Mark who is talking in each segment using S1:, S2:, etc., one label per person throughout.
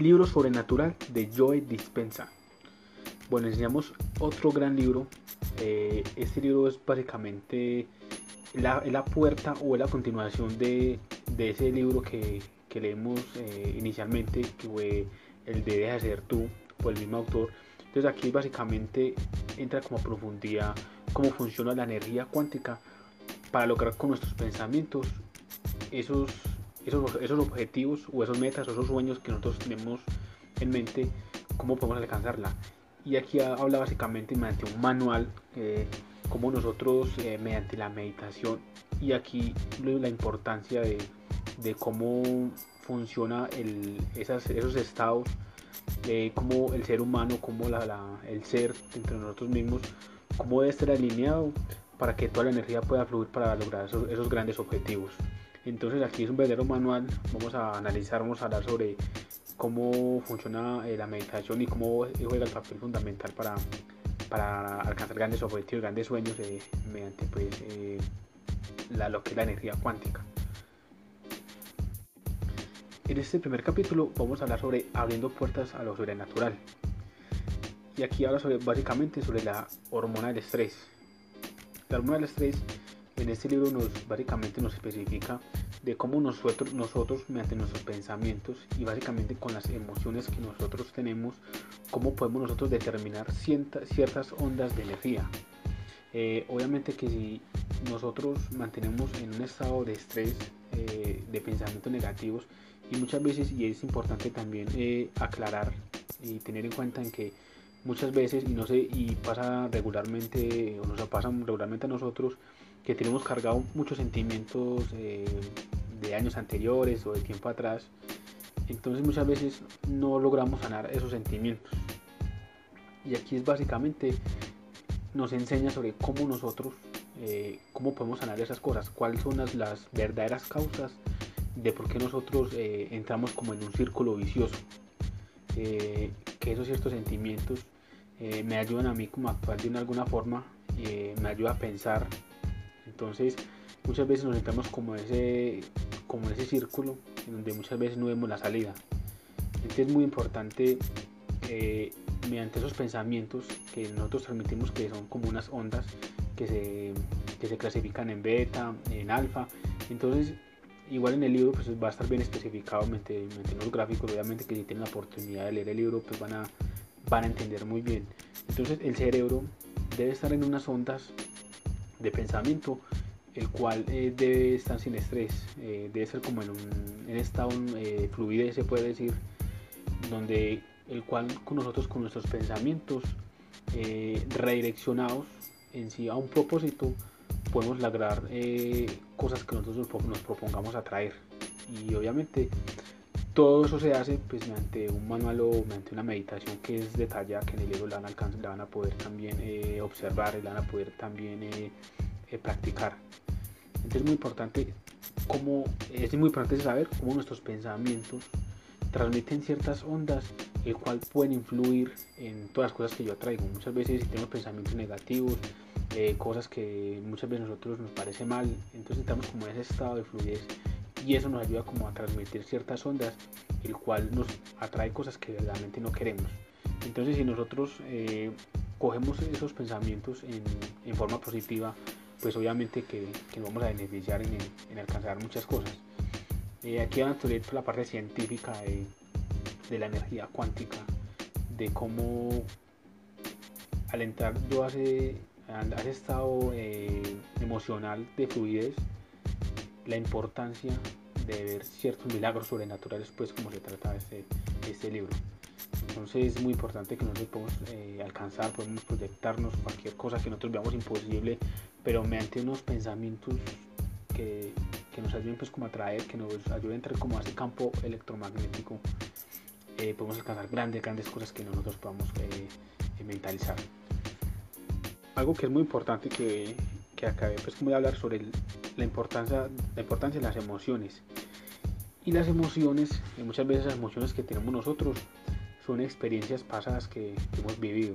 S1: Libro sobrenatural de Joe Dispensa. Bueno, enseñamos otro gran libro. Eh, este libro es básicamente la, la, puerta o la continuación de, de ese libro que, que leemos eh, inicialmente, que fue el de Deja de ser tú, por el mismo autor. Entonces aquí básicamente entra como profundidad cómo funciona la energía cuántica para lograr con nuestros pensamientos esos, esos, esos objetivos o esos metas o esos sueños que nosotros tenemos en mente, cómo podemos alcanzarla. Y aquí habla básicamente mediante un manual, eh, cómo nosotros eh, mediante la meditación y aquí la importancia de, de cómo funciona el, esos estados, eh, cómo el ser humano, cómo la, la, el ser entre nosotros mismos, cómo debe estar alineado para que toda la energía pueda fluir para lograr esos, esos grandes objetivos. Entonces aquí es un verdadero manual, vamos a analizar, vamos a hablar sobre cómo funciona eh, la meditación y cómo juega el papel fundamental para, para alcanzar grandes objetivos, grandes sueños eh, mediante pues, eh, la, lo que es la energía cuántica. En este primer capítulo vamos a hablar sobre abriendo puertas a lo sobrenatural. Y aquí habla sobre, básicamente sobre la hormona del estrés. La hormona del estrés en este libro nos básicamente nos especifica de cómo nosotros, nosotros mediante nuestros pensamientos y básicamente con las emociones que nosotros tenemos, cómo podemos nosotros determinar ciertas, ondas de energía. Eh, obviamente que si nosotros mantenemos en un estado de estrés, eh, de pensamientos negativos, y muchas veces, y es importante también eh, aclarar y tener en cuenta en que muchas veces, y no sé, y pasa regularmente, o nos pasa regularmente a nosotros, que tenemos cargado muchos sentimientos eh, de años anteriores o de tiempo atrás. Entonces muchas veces no logramos sanar esos sentimientos. Y aquí es básicamente nos enseña sobre cómo nosotros, eh, cómo podemos sanar esas cosas, cuáles son las, las verdaderas causas de por qué nosotros eh, entramos como en un círculo vicioso. que esos ciertos sentimientos me ayudan a mí como a actuar de una alguna forma, me ayuda a pensar entonces, muchas veces nos entramos como ese, como ese círculo en donde muchas veces no vemos la salida. Entonces es muy importante eh, mediante esos pensamientos que nosotros transmitimos que son como unas ondas que se, que se clasifican en beta, en alfa. Entonces, igual en el libro pues va a estar bien especificado mediante los gráficos. Obviamente que si tienen la oportunidad de leer el libro pues van a, van a entender muy bien. Entonces el cerebro debe estar en unas ondas de pensamiento, el cual eh, debe estar sin estrés, eh, debe ser como en un en estado eh, fluidez, se puede decir, donde el cual con nosotros, con nuestros pensamientos redireccionados en sí a un propósito, podemos lograr cosas que nosotros nos propongamos atraer. Y obviamente todo eso se hace pues mediante un manual o mediante una meditación que es detallada que en el libro la van a, alcanzar, la van a poder también eh, observar y la van a poder también eh, eh, practicar. Entonces es muy importante cómo es muy importante saber cómo nuestros pensamientos transmiten ciertas ondas el cual pueden influir en todas las cosas que yo traigo. Muchas veces si tenemos pensamientos negativos cosas que muchas veces nosotros nos parece mal entonces estamos como en ese estado de fluidez y eso nos ayuda como a transmitir ciertas ondas, el cual nos atrae cosas que verdaderamente no queremos. Entonces si nosotros eh, cogemos esos pensamientos en, forma positiva, pues obviamente que, nos vamos a beneficiar en, alcanzar muchas cosas. Eh, aquí van a estudiar la parte científica de, de, la energía cuántica, de cómo al entrar yo hace, hace estado eh, emocional de fluidez, la importancia de ver ciertos milagros sobrenaturales, pues como se trata este, este libro. Entonces es muy importante que nosotros podemos eh, alcanzar, podemos proyectarnos cualquier cosa que nosotros veamos imposible, pero mediante unos pensamientos que, que nos ayuden pues como a atraer, que nos ayuden a entrar como a ese campo electromagnético, eh, podemos alcanzar grandes, grandes cosas que nosotros podamos eh, mentalizar. Algo que es muy importante que, que acabé pues como de hablar sobre el, la importancia, la importancia de las emociones. Y las emociones, y muchas veces las emociones que tenemos nosotros, son experiencias pasadas que, hemos vivido.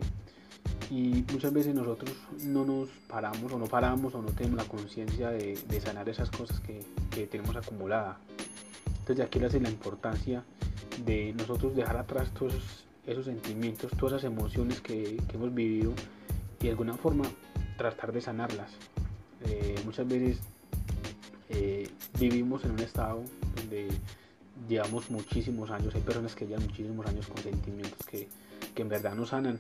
S1: Y muchas veces nosotros no nos paramos o no paramos o no tenemos la conciencia de, sanar esas cosas que, que tenemos acumuladas. Entonces de aquí hace la importancia de nosotros dejar atrás todos esos, sentimientos, todas esas emociones que, hemos vivido y de alguna forma tratar de sanarlas. Eh, muchas veces eh, vivimos en un estado donde llevamos muchísimos años, hay personas que llevan muchísimos años con sentimientos que, que en verdad no sanan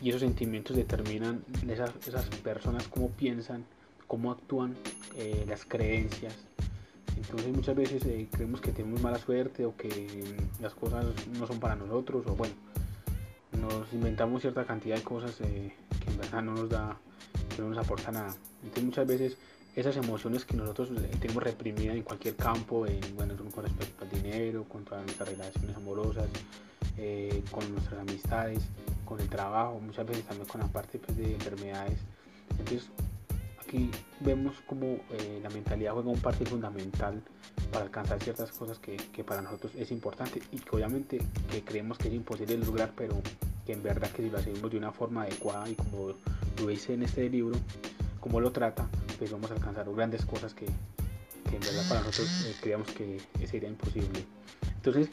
S1: y esos sentimientos determinan esas, esas personas cómo piensan, cómo actúan, eh, las creencias. Entonces muchas veces eh, creemos que tenemos mala suerte o que las cosas no son para nosotros o bueno, nos inventamos cierta cantidad de cosas eh, que en verdad no nos da, no nos aporta nada. Entonces muchas veces esas emociones que nosotros tenemos reprimidas en cualquier campo, en, bueno, con respecto al dinero, con todas nuestras relaciones amorosas, con nuestras amistades, con el trabajo, muchas veces también con la parte pues, de enfermedades. Entonces aquí vemos como eh, la mentalidad juega un papel fundamental para alcanzar ciertas cosas que, que, para nosotros es importante y que obviamente que creemos que es imposible lograr, pero que en verdad que si lo hacemos de una forma adecuada y como lo hice en este libro, como lo trata, pues vamos a alcanzar grandes cosas que, que en verdad para nosotros eh, creemos que sería imposible. Entonces,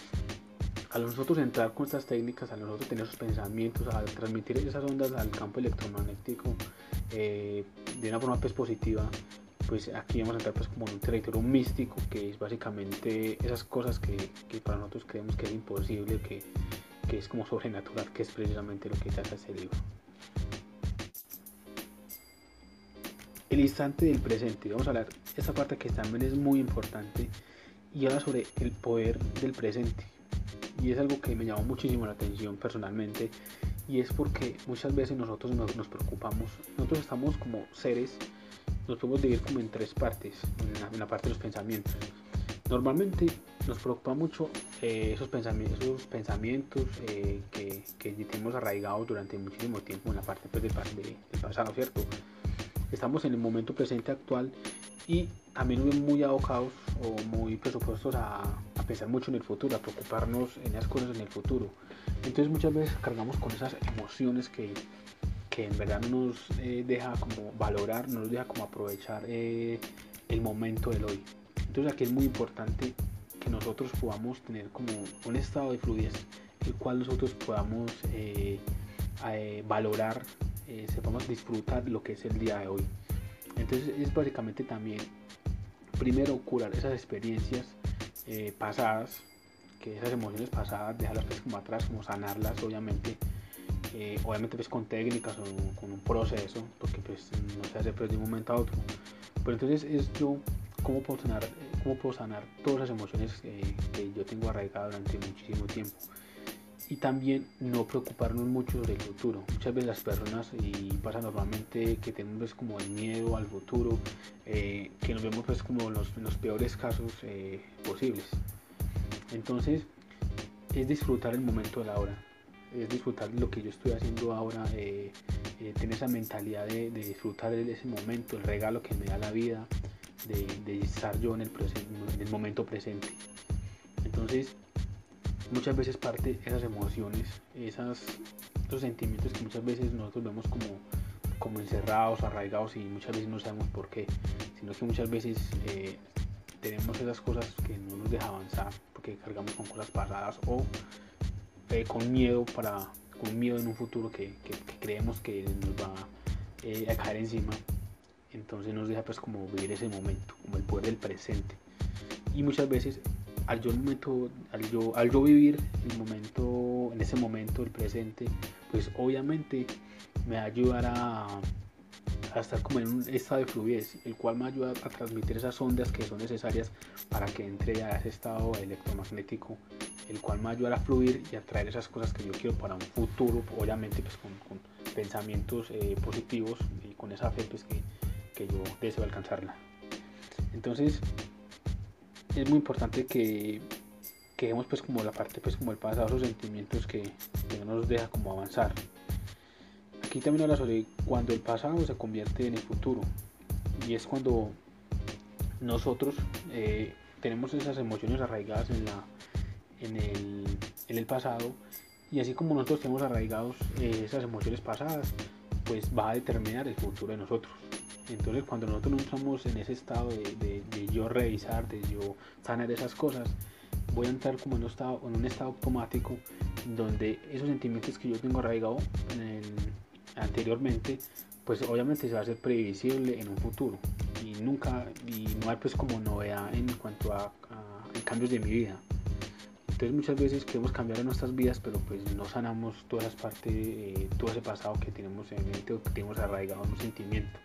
S1: a nosotros entrar con estas técnicas, a nosotros tener esos pensamientos, a transmitir esas ondas al campo electromagnético eh, de una forma pues, positiva, pues aquí vamos a entrar pues como en un territorio místico que es básicamente esas cosas que, que para nosotros creemos que es imposible, que, que, es como sobrenatural, que es precisamente lo que trata este libro. El instante del presente, vamos a hablar, esta parte que también es muy importante y habla sobre el poder del presente y es algo que me llamó muchísimo la atención personalmente y es porque muchas veces nosotros nos, preocupamos, nosotros estamos como seres, nos podemos dividir como en tres partes, en la, parte de los pensamientos. Normalmente nos preocupa mucho eh, esos pensamientos, pensamientos eh, que, que, tenemos arraigados durante muchísimo tiempo en la parte pues, del, del pasado, ¿cierto? Estamos en el momento presente actual y también muy abocados o muy presupuestos a, pensar mucho en el futuro, a preocuparnos en las cosas en el futuro. Entonces muchas veces cargamos con esas emociones que, que en verdad no nos eh, deja como valorar, no nos deja como aprovechar eh, el momento del hoy. Entonces aquí es muy importante que nosotros podamos tener como un estado de fluidez, el cual nosotros podamos eh, valorar, sepamos disfrutar lo que es el día de hoy. Entonces es básicamente también, primero, curar esas experiencias eh, pasadas, que esas emociones pasadas, dejarlas pues como atrás, como sanarlas, obviamente. Eh, obviamente pues con técnicas o con un proceso, porque pues no se hace pues de un momento a otro. Pero entonces es yo cómo puedo sanar, cómo puedo sanar todas las emociones eh, que yo tengo arraigadas durante muchísimo tiempo y también no preocuparnos mucho sobre el futuro. Muchas veces las personas, y pasa normalmente que tenemos pues, como el miedo al futuro, eh, que nos vemos pues como los, los peores casos eh, posibles. Entonces es disfrutar el momento de la hora, es disfrutar lo que yo estoy haciendo ahora, eh, tener esa mentalidad de, disfrutar de ese momento, el regalo que me da la vida, de, de estar yo en el, en el momento presente. Entonces, muchas veces parte esas emociones, esas, esos sentimientos que muchas veces nosotros vemos como, como encerrados, arraigados y muchas veces no sabemos por qué, sino que muchas veces eh, tenemos esas cosas que no nos deja avanzar porque cargamos con cosas pasadas o eh, con miedo para con miedo en un futuro que, creemos que nos va eh, a caer encima. Entonces nos deja pues como vivir ese momento como el poder del presente. Y muchas veces al yo, momento, al yo, al yo vivir el momento, en ese momento, el presente, pues obviamente me ayudará a, a estar como en un estado de fluidez, el cual me ayuda a transmitir esas ondas que son necesarias para que entre a ese estado electromagnético, el cual me ayudará a fluir y a traer esas cosas que yo quiero para un futuro, obviamente pues con, pensamientos eh, positivos y con esa fe pues que, que yo deseo alcanzarla. Entonces, es muy importante que, que pues como la parte pues como el pasado, esos sentimientos que, no nos deja como avanzar. Aquí también habla sobre cuando el pasado se convierte en el futuro y es cuando nosotros eh, tenemos esas emociones arraigadas en, la, en, el, en el pasado y así como nosotros tenemos arraigados eh, esas emociones pasadas, pues va a determinar el futuro de nosotros. Entonces cuando nosotros no estamos en ese estado de, yo revisar, de yo sanar esas cosas, voy a entrar como en un estado, en un estado automático donde esos sentimientos que yo tengo arraigado anteriormente, pues obviamente se va a hacer previsible en un futuro y nunca, y no hay pues como novedad en cuanto a, cambios de mi vida. Entonces muchas veces queremos cambiar en nuestras vidas, pero pues no sanamos todas las partes, eh, todo ese pasado que tenemos en mente o que tenemos arraigado en un sentimiento.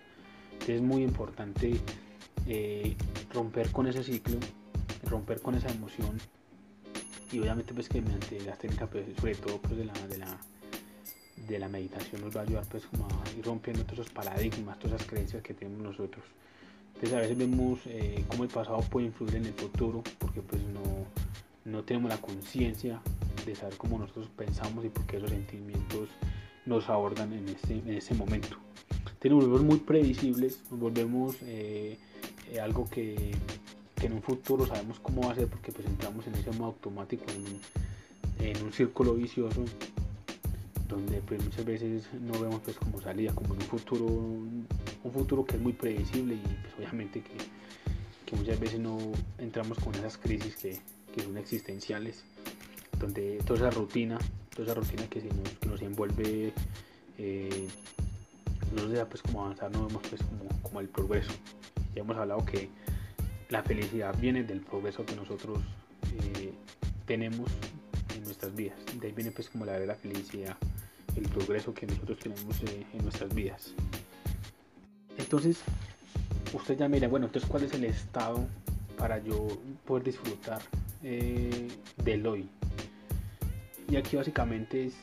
S1: Es muy importante eh, romper con ese ciclo, romper con esa emoción y obviamente pues que mediante las técnicas pues, sobre todo pues de la, de la de la meditación nos va a ayudar pues como a ir rompiendo todos esos paradigmas, todas esas creencias que tenemos nosotros. Entonces a veces vemos eh, cómo el pasado puede influir en el futuro porque pues no, no tenemos la conciencia de saber cómo nosotros pensamos y por qué esos sentimientos nos abordan en ese, en ese momento. Entonces volvemos muy previsibles, nos volvemos eh, eh, algo que, que, en un futuro sabemos cómo va a ser porque pues entramos en ese modo automático, en un círculo vicioso donde pues muchas veces no vemos pues como salida, como en un futuro, un futuro que es muy predecible y pues obviamente que, muchas veces no entramos con esas crisis que, que, son existenciales, donde toda esa rutina, toda esa rutina que, nos, que nos envuelve, eh, no deja pues como avanzar, no vemos pues como, como el progreso. Ya hemos hablado que la felicidad viene del progreso que nosotros eh, tenemos en nuestras vidas. De ahí viene pues como la verdadera felicidad el progreso que nosotros tenemos eh, en nuestras vidas. Entonces, usted ya mira, bueno, entonces cuál es el estado para yo poder disfrutar eh, del hoy. Y aquí básicamente es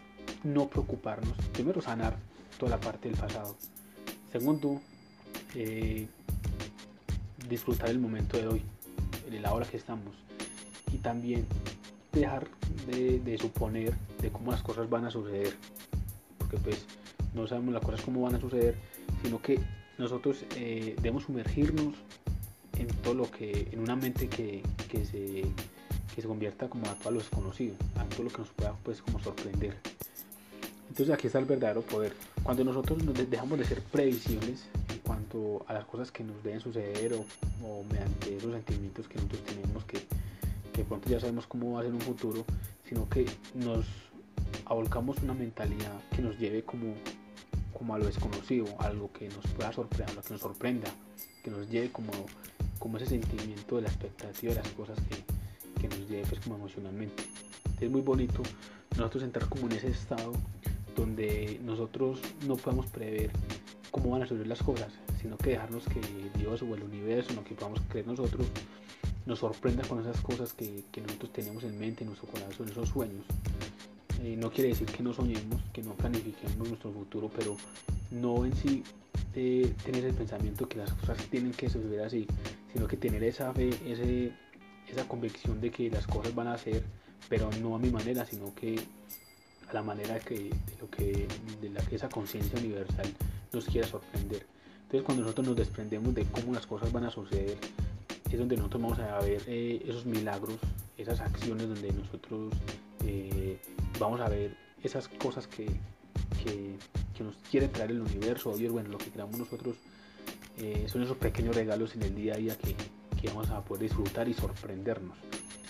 S1: no preocuparnos, primero sanar toda la parte del pasado. Segundo, eh, disfrutar el momento de hoy, en la hora que estamos. Y también dejar de suponer de cómo las cosas van a suceder porque pues no sabemos las cosas cómo van a suceder, sino que nosotros eh, debemos sumergirnos en todo lo que, en una mente que, que, se, que se convierta como a todo lo desconocido, a todo lo que nos pueda pues como sorprender. Entonces aquí está el verdadero poder. Cuando nosotros nos dejamos de ser previsibles en cuanto a las cosas que nos deben suceder o, mediante esos sentimientos que nosotros tenemos que, que pronto ya sabemos cómo va a ser un futuro, sino que nos abolcamos una mentalidad que nos lleve como, como a lo desconocido, algo que nos pueda sorprender, que nos sorprenda, que nos lleve como, como ese sentimiento de la expectativa de las cosas que, que nos lleve pues, como emocionalmente. Es muy bonito nosotros entrar como en ese estado donde nosotros no podemos prever cómo van a suceder las cosas, sino que dejarnos que Dios o el universo, lo que podamos creer nosotros, nos sorprenda con esas cosas que, nosotros tenemos en mente, en nuestro corazón, esos sueños. Eh, no quiere decir que no soñemos, que no planifiquemos nuestro futuro, pero no en sí eh, tener el pensamiento que las cosas tienen que suceder así, sino que tener esa fe, esa convicción de que las cosas van a ser, pero no a mi manera, sino que la manera que, de, lo que, de la que esa conciencia universal nos quiera sorprender. Entonces cuando nosotros nos desprendemos de cómo las cosas van a suceder, es donde nosotros vamos a ver eh, esos milagros, esas acciones donde nosotros eh, vamos a ver esas cosas que, que, nos quiere traer el universo, o bueno, lo que creamos nosotros, eh, son esos pequeños regalos en el día a día que, que vamos a poder disfrutar y sorprendernos.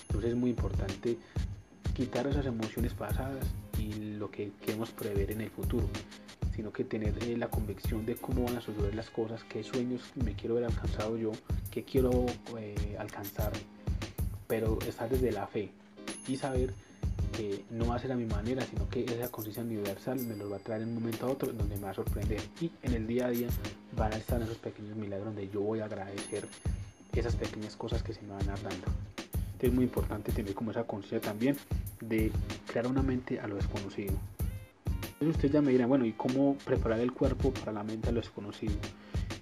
S1: Entonces es muy importante quitar esas emociones pasadas y lo que queremos prever en el futuro, sino que tener eh, la convicción de cómo van a suceder las cosas, qué sueños me quiero ver alcanzado yo, qué quiero alcanzar, pero estar desde la fe y saber que no va a ser a mi manera, sino que esa conciencia universal me lo va a traer en un momento a otro donde me va a sorprender. Y en el día a día van a estar esos pequeños milagros donde yo voy a agradecer esas pequeñas cosas que se me van a dar dando. es muy importante tener como esa conciencia también de crear una mente a lo desconocido. Entonces usted ya me dirá, bueno, ¿y cómo preparar el cuerpo para la mente a lo desconocido?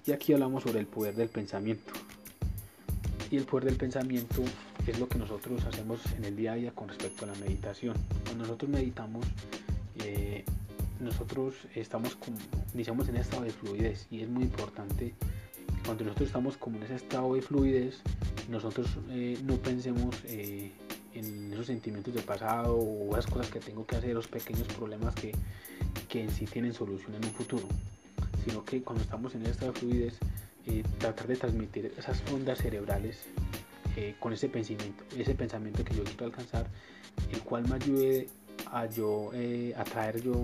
S1: Y aquí hablamos sobre el poder del pensamiento. Y el poder del pensamiento es lo que nosotros hacemos en el día a día con respecto a la meditación. Cuando nosotros meditamos, eh, nosotros estamos iniciamos en estado de fluidez y es muy importante cuando nosotros estamos como en ese estado de fluidez, nosotros eh, no pensemos eh, en esos sentimientos del pasado o esas cosas que tengo que hacer, los pequeños problemas que, que en sí tienen solución en un futuro, sino que cuando estamos en estado de fluidez, tratar de transmitir esas ondas cerebrales eh, con ese pensamiento, ese pensamiento que yo quiero alcanzar, el cual me ayude a yo eh, a traer yo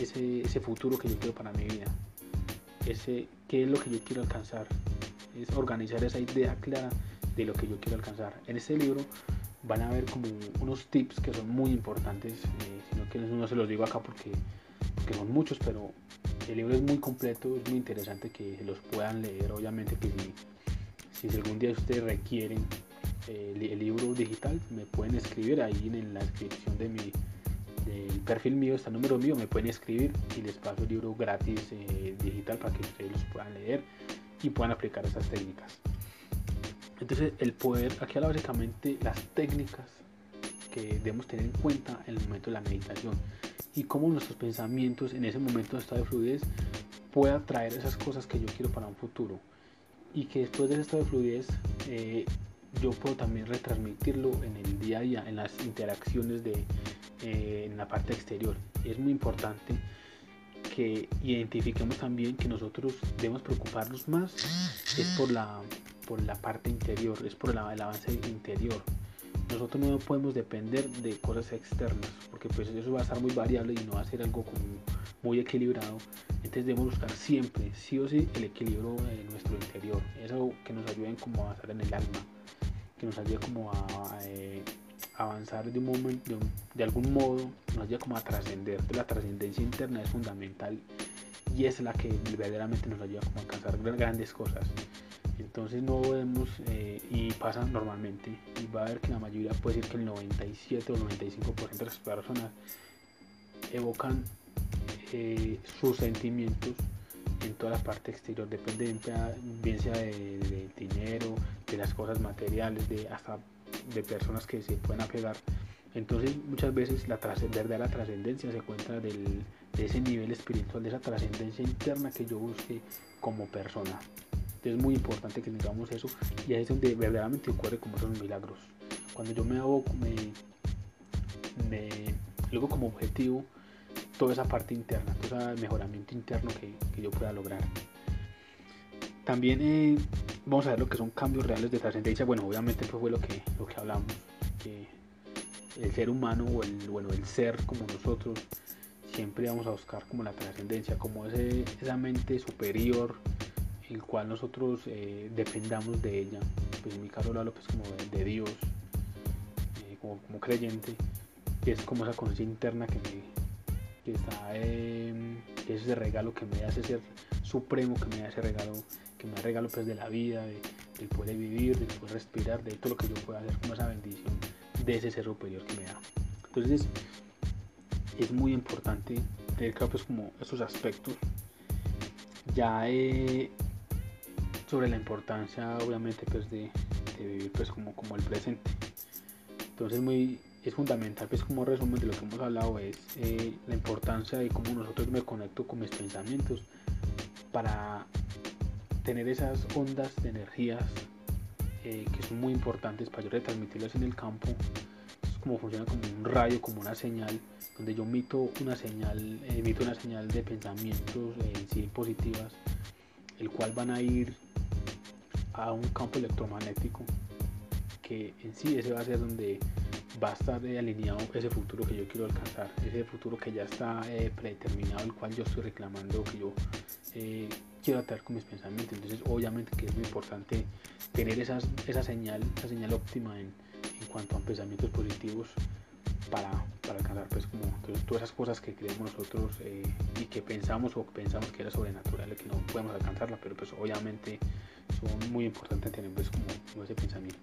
S1: ese, ese futuro que yo quiero para mi vida. Ese, ¿Qué es lo que yo quiero alcanzar? Es organizar esa idea clara de lo que yo quiero alcanzar. En este libro van a ver como unos tips que son muy importantes, eh, sino que no se los digo acá porque, porque son muchos, pero el libro es muy completo, es muy interesante que los puedan leer. Obviamente que si, algún día ustedes requieren eh, el, libro digital, me pueden escribir ahí en, la descripción de mi del perfil mío, está el número mío, me pueden escribir y les paso el libro gratis eh, digital para que ustedes los puedan leer y puedan aplicar esas técnicas. Entonces el poder, aquí habla básicamente las técnicas que debemos tener en cuenta en el momento de la meditación y cómo nuestros pensamientos en ese momento de estado de fluidez pueda traer esas cosas que yo quiero para un futuro y que después de ese estado de fluidez eh, yo puedo también retransmitirlo en el día a día, en las interacciones de, eh, en la parte exterior. Es muy importante que identifiquemos también que nosotros debemos preocuparnos más es por la, por la parte interior, es por el, avance interior. Nosotros no podemos depender de cosas externas, porque pues eso va a estar muy variable y no va a ser algo como muy equilibrado. Entonces debemos buscar siempre, sí o sí, el equilibrio en nuestro interior. Eso que nos ayude como a avanzar en el alma, que nos ayude como a, eh, avanzar de un momento, de, algún modo, nos ayuda como a trascender. La trascendencia interna es fundamental y es la que verdaderamente nos ayuda como a alcanzar grandes cosas. Entonces no vemos eh, y pasa normalmente y va a ver que la mayoría puede decir que el 97 o 95% de las personas evocan eh, sus sentimientos en toda la parte exterior, depende bien sea de, dinero, de las cosas materiales, de hasta de personas que se pueden apegar. Entonces muchas veces la verdadera trascendencia se encuentra de ese nivel espiritual, de esa trascendencia interna que yo busque como persona. Es muy importante que tengamos eso y ahí es donde verdaderamente ocurre como esos milagros. Cuando yo me hago, me, me luego como objetivo toda esa parte interna, todo ese mejoramiento interno que, que yo pueda lograr. También eh, vamos a ver lo que son cambios reales de trascendencia. Bueno, obviamente pues fue lo que, lo que hablamos, que el ser humano o el, bueno, el ser como nosotros, siempre vamos a buscar como la trascendencia, como ese, esa mente superior el cual nosotros eh, dependamos de ella. Pues en mi caso lo pues como de, Dios, eh, como, creyente, que es como esa conciencia interna que me que está es ese regalo que me hace ser supremo, que me ese regalo, que me regalo pues de la vida, de, del poder vivir, del poder respirar, de todo lo que yo pueda hacer como esa bendición de ese ser superior que me da. Entonces es muy importante tener claro pues como esos aspectos. Ya he sobre la importancia obviamente pues de, vivir pues como, como el presente. Entonces muy, es fundamental pues como resumen de lo que hemos hablado es eh, la importancia de cómo nosotros me conecto con mis pensamientos para tener esas ondas de energías eh, que son muy importantes para yo retransmitirlas en el campo. Es como funciona como un rayo, como una señal, donde yo emito una señal, emito una señal de pensamientos en sí positivas, el cual van a ir a un campo electromagnético que en sí ese va a ser donde va a estar alineado ese futuro que yo quiero alcanzar, ese futuro que ya está eh, predeterminado, el cual yo estoy reclamando, que yo eh, quiero atraer con mis pensamientos. Entonces, obviamente que es muy importante tener esas, esa señal, esa señal óptima en, en cuanto a pensamientos positivos para, para alcanzar pues como todas esas cosas que creemos nosotros eh, y que pensamos o pensamos que era sobrenatural, que no podemos alcanzarla, pero pues obviamente son muy importantes tener pues como, como ese pensamiento.